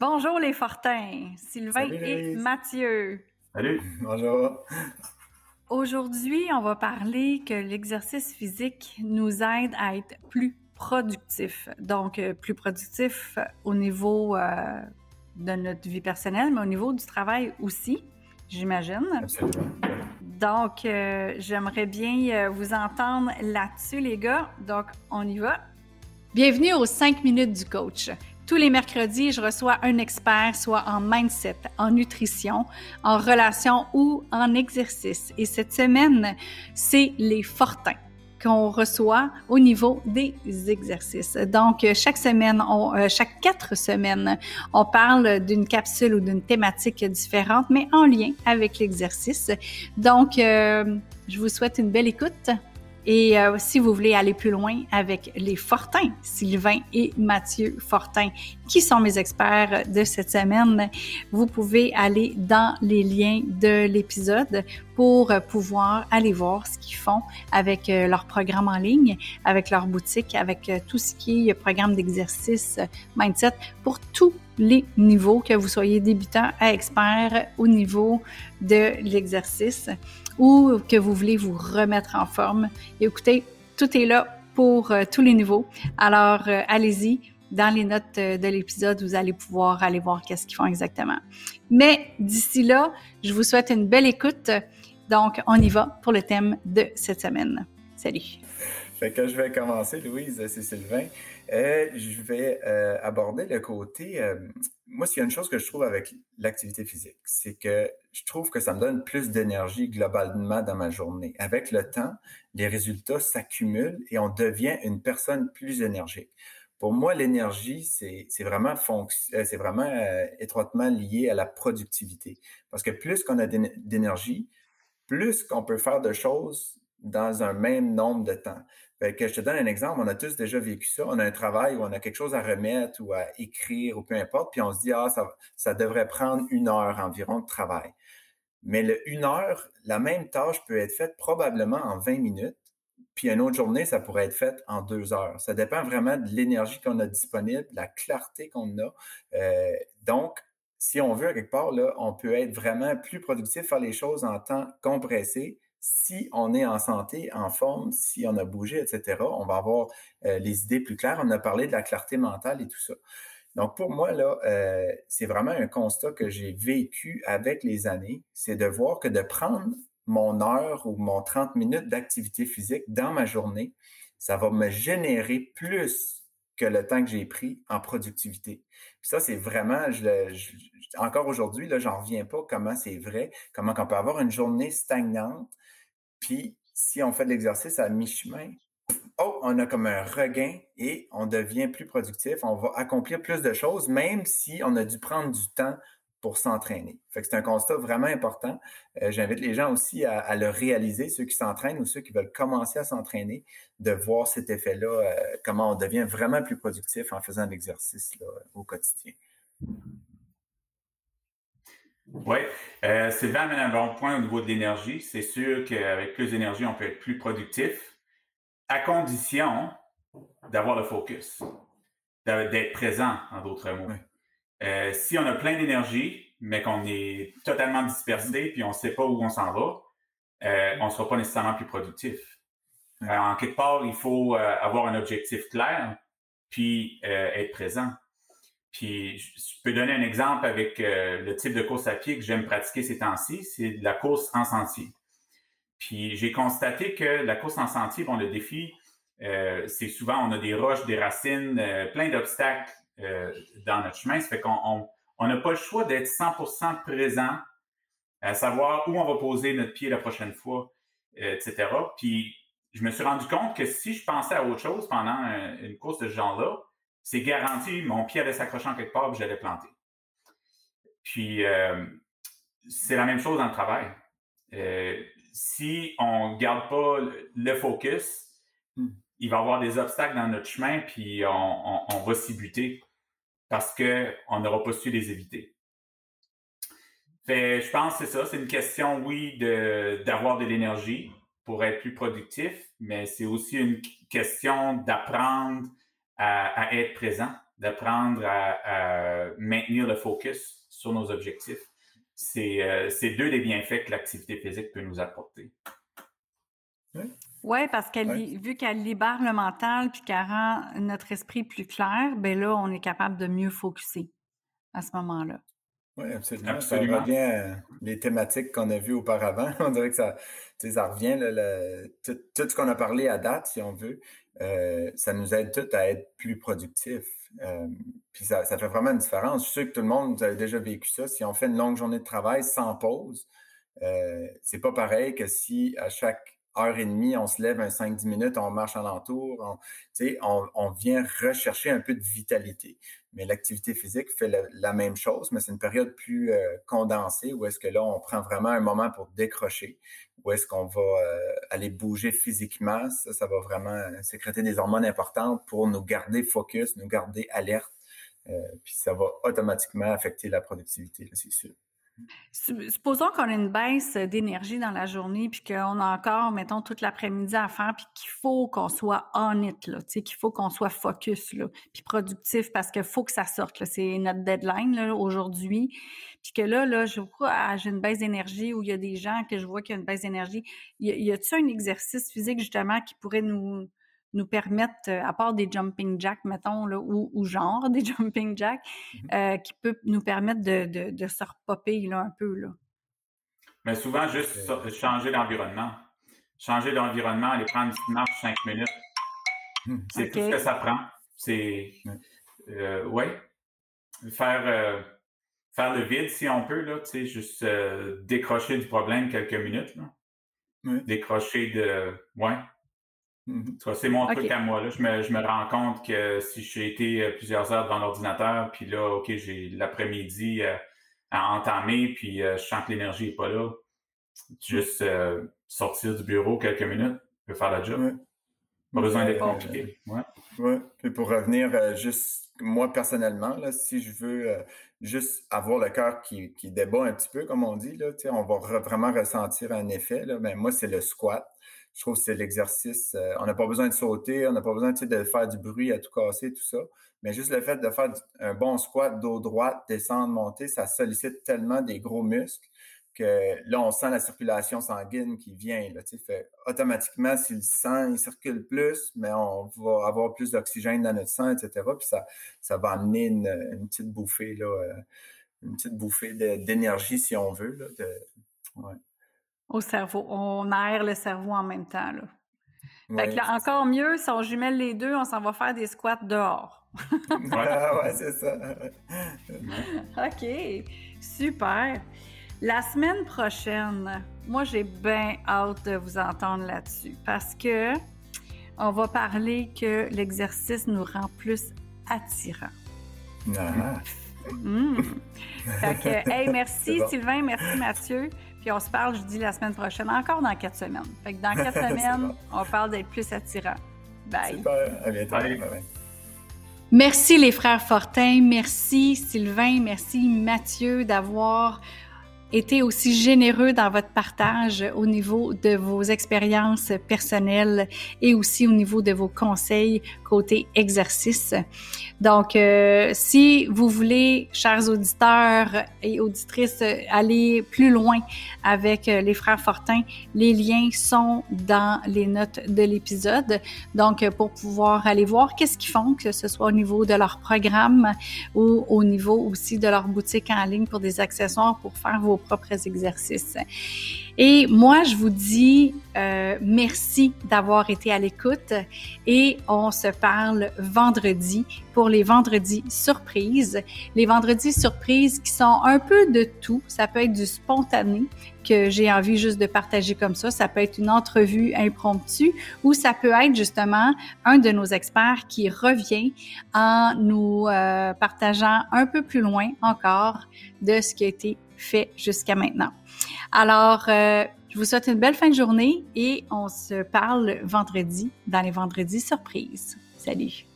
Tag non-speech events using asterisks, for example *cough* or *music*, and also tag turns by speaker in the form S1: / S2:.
S1: Bonjour les Fortins, Sylvain et Mathieu.
S2: Salut, bonjour.
S1: Aujourd'hui, on va parler que l'exercice physique nous aide à être plus productif. Donc, euh, plus productif au niveau euh, de notre vie personnelle, mais au niveau du travail aussi, j'imagine. Donc, euh, j'aimerais bien vous entendre là-dessus, les gars. Donc, on y va. Bienvenue aux 5 minutes du coach. Tous les mercredis, je reçois un expert, soit en mindset, en nutrition, en relation ou en exercice. Et cette semaine, c'est les fortins qu'on reçoit au niveau des exercices. Donc, chaque semaine, euh, chaque quatre semaines, on parle d'une capsule ou d'une thématique différente, mais en lien avec l'exercice. Donc, euh, je vous souhaite une belle écoute. Et euh, si vous voulez aller plus loin avec les Fortins, Sylvain et Mathieu Fortin, qui sont mes experts de cette semaine, vous pouvez aller dans les liens de l'épisode pour pouvoir aller voir ce qu'ils font avec euh, leur programme en ligne, avec leur boutique, avec euh, tout ce qui est programme d'exercice mindset pour tous les niveaux, que vous soyez débutant à expert au niveau de l'exercice ou que vous voulez vous remettre en forme. écoutez, tout est là pour euh, tous les niveaux. Alors, euh, allez-y. Dans les notes euh, de l'épisode, vous allez pouvoir aller voir qu'est-ce qu'ils font exactement. Mais d'ici là, je vous souhaite une belle écoute. Donc, on y va pour le thème de cette semaine. Salut.
S2: Fait je vais commencer, Louise, c'est Sylvain. Je vais aborder le côté moi, s'il y a une chose que je trouve avec l'activité physique, c'est que je trouve que ça me donne plus d'énergie globalement dans ma journée. Avec le temps, les résultats s'accumulent et on devient une personne plus énergique. Pour moi, l'énergie, c'est vraiment, euh, c'est vraiment euh, étroitement lié à la productivité. Parce que plus qu'on a d'énergie, plus qu'on peut faire de choses dans un même nombre de temps. que je te donne un exemple, on a tous déjà vécu ça. On a un travail où on a quelque chose à remettre ou à écrire ou peu importe, puis on se dit, ah, ça, devrait prendre une heure environ de travail. Mais une heure, la même tâche peut être faite probablement en 20 minutes, puis une autre journée, ça pourrait être faite en deux heures. Ça dépend vraiment de l'énergie qu'on a disponible, de la clarté qu'on a. Euh, donc, si on veut, quelque part, là, on peut être vraiment plus productif, faire les choses en temps compressé, si on est en santé, en forme, si on a bougé, etc., on va avoir euh, les idées plus claires. On a parlé de la clarté mentale et tout ça. Donc, pour moi, là, euh, c'est vraiment un constat que j'ai vécu avec les années, c'est de voir que de prendre mon heure ou mon 30 minutes d'activité physique dans ma journée, ça va me générer plus que le temps que j'ai pris en productivité. Ça, c'est vraiment, encore aujourd'hui, là, j'en reviens pas comment c'est vrai, comment on peut avoir une journée stagnante puis, si on fait de l'exercice à mi-chemin, oh, on a comme un regain et on devient plus productif. On va accomplir plus de choses, même si on a dû prendre du temps pour s'entraîner. Fait c'est un constat vraiment important. Euh, j'invite les gens aussi à, le réaliser, ceux qui s'entraînent ou ceux qui veulent commencer à s'entraîner, de voir cet effet-là, euh, comment on devient vraiment plus productif en faisant l'exercice au quotidien.
S3: Oui, euh, Sylvain amène un bon point au niveau de l'énergie. C'est sûr qu'avec plus d'énergie, on peut être plus productif, à condition d'avoir le focus, d'être présent, en d'autres mots. Euh, si on a plein d'énergie, mais qu'on est totalement dispersé, puis on ne sait pas où on s'en va, euh, on ne sera pas nécessairement plus productif. en quelque part, il faut avoir un objectif clair, puis être présent. Puis je peux donner un exemple avec euh, le type de course à pied que j'aime pratiquer ces temps-ci, c'est la course en sentier. Puis j'ai constaté que la course en sentier, bon, le défi, euh, c'est souvent on a des roches, des racines, euh, plein d'obstacles dans notre chemin. Ça fait qu'on n'a pas le choix d'être 100% présent, à savoir où on va poser notre pied la prochaine fois, etc. Puis je me suis rendu compte que si je pensais à autre chose pendant une course de ce genre-là, c'est garanti, mon pied allait s'accrocher en quelque part et j'allais planter. Puis, euh, c'est la même chose dans le travail. Euh, si on ne garde pas le focus, il va y avoir des obstacles dans notre chemin, puis on, va s'y buter parce qu'on n'aura pas su les éviter. Je pense que c'est ça. C'est une question, oui, d'avoir de l'énergie pour être plus productif, mais c'est aussi une question d'apprendre à, être présent d'apprendre à, maintenir le focus sur nos objectifs. C'est deux des bienfaits que l'activité physique peut nous apporter.
S1: Oui, parce qu'elle vu qu'elle libère le mental puis qu'elle rend notre esprit plus clair, ben là, on est capable de mieux focuser à ce moment-là.
S2: Oui, absolument. Ça revient à les thématiques qu'on a vues auparavant. *laughs* On dirait que ça, ça revient, tout, ce qu'on a parlé à date, si on veut, euh, ça nous aide tous à être plus productifs. Euh, puis ça, fait vraiment une différence. Je suis sûr que tout le monde a déjà vécu ça. Si on fait une longue journée de travail sans pause, euh, c'est pas pareil que si à chaque heure et demie, on se lève un 5-10 minutes, on marche alentour, on, on, on vient rechercher un peu de vitalité. Mais l'activité physique fait la même chose, mais c'est une période plus euh, condensée où est-ce que là, on prend vraiment un moment pour décrocher, où est-ce qu'on va euh, aller bouger physiquement. Ça, ça va vraiment euh, sécréter des hormones importantes pour nous garder focus, nous garder alerte. puis ça va automatiquement affecter la productivité, c'est sûr.
S1: Supposons qu'on a une baisse d'énergie dans la journée, puis qu'on a encore, mettons, toute l'après-midi à faire, puis qu'il faut qu'on soit on it, là, qu'il faut qu'on soit focus, là, puis productif, parce qu'il faut que ça sorte. C'est notre deadline aujourd'hui. Puis que là, là, je vois, ah, j'ai une baisse d'énergie, ou il y a des gens que je vois qu'il y a une baisse d'énergie. Y, y a-t-il un exercice physique, justement, qui pourrait nous, nous permettent, euh, à part des jumping jacks, mettons, là, ou, ou genre des *laughs* jumping jacks, mmh euh, qui peut nous permettre de, de, de se repopper là, un peu. Là.
S3: Mais souvent, juste changer d'environnement. Changer d'environnement, aller prendre une petite marche cinq minutes. Mmh. C'est tout ce que ça prend. C'est. Euh, ouais. Faire, euh, faire le vide si on peut, là, tu sais, juste décrocher du problème quelques minutes. Là. Décrocher de. Ouais. Mhm. C'est mon truc à moi. Là. Je, me, je me rends compte que si j'ai été euh, plusieurs heures devant l'ordinateur, puis là, OK, j'ai l'après-midi euh, à entamer, puis euh, je sens que l'énergie n'est pas là, juste sortir du bureau quelques minutes, peut faire la job. Pas besoin d'être compliqué.
S2: Ouais. ouais. Puis pour revenir juste, moi personnellement, là, si je veux juste avoir le cœur qui, qui débat un petit peu, comme on dit, là, on va vraiment ressentir un effet. Là, ben, moi, c'est le squat je trouve que c'est l'exercice. Euh, on n'a pas besoin de sauter, on n'a pas besoin de faire du bruit à tout casser, tout ça. Mais juste le fait de faire un bon squat dos droite, descendre, monter, ça sollicite tellement des gros muscles que là, on sent la circulation sanguine qui vient. Là, automatiquement, si le sang il circule plus, mais on va avoir plus d'oxygène dans notre sang, etc. Puis ça, ça va amener une, petite bouffée, là, euh, une petite bouffée d'énergie, si on veut. Là,
S1: au cerveau. On aère le cerveau en même temps. Là. Fait que là, encore mieux, si on jumelle les deux, on s'en va faire des squats dehors.
S2: ouais, c'est ça. *laughs*
S1: OK, super. La semaine prochaine, moi, j'ai bien hâte de vous entendre là-dessus parce que on va parler que l'exercice nous rend plus attirants. Ah. Mmh. Fait que, *laughs* hey, merci Sylvain, merci Mathieu. Puis on se parle, je dis, la semaine prochaine, encore dans quatre semaines. Fait que dans quatre *laughs* semaines, on parle d'être plus attirant. Bye.
S2: Super. À bientôt.
S1: Merci les frères Fortin, merci Sylvain, merci Mathieu d'avoir été aussi généreux dans votre partage au niveau de vos expériences personnelles et aussi au niveau de vos conseils côté exercice. Donc, euh, si vous voulez, chers auditeurs et auditrices, aller plus loin avec euh, les frères Fortin, les liens sont dans les notes de l'épisode. Donc, pour pouvoir aller voir qu'est-ce qu'ils font, que ce soit au niveau de leur programme ou au niveau aussi de leur boutique en ligne pour des accessoires pour faire vos propres exercices. Et moi, je vous dis euh, merci d'avoir été à l'écoute et on se parle vendredi pour les vendredis surprises. Les vendredis surprises qui sont un peu de tout. Ça peut être du spontané que j'ai envie juste de partager comme ça. Ça peut être une entrevue impromptue ou ça peut être justement un de nos experts qui revient en nous euh, partageant un peu plus loin encore de ce qui a été fait jusqu'à maintenant. Alors, euh, je vous souhaite une belle fin de journée et on se parle vendredi dans les vendredis surprises. Salut!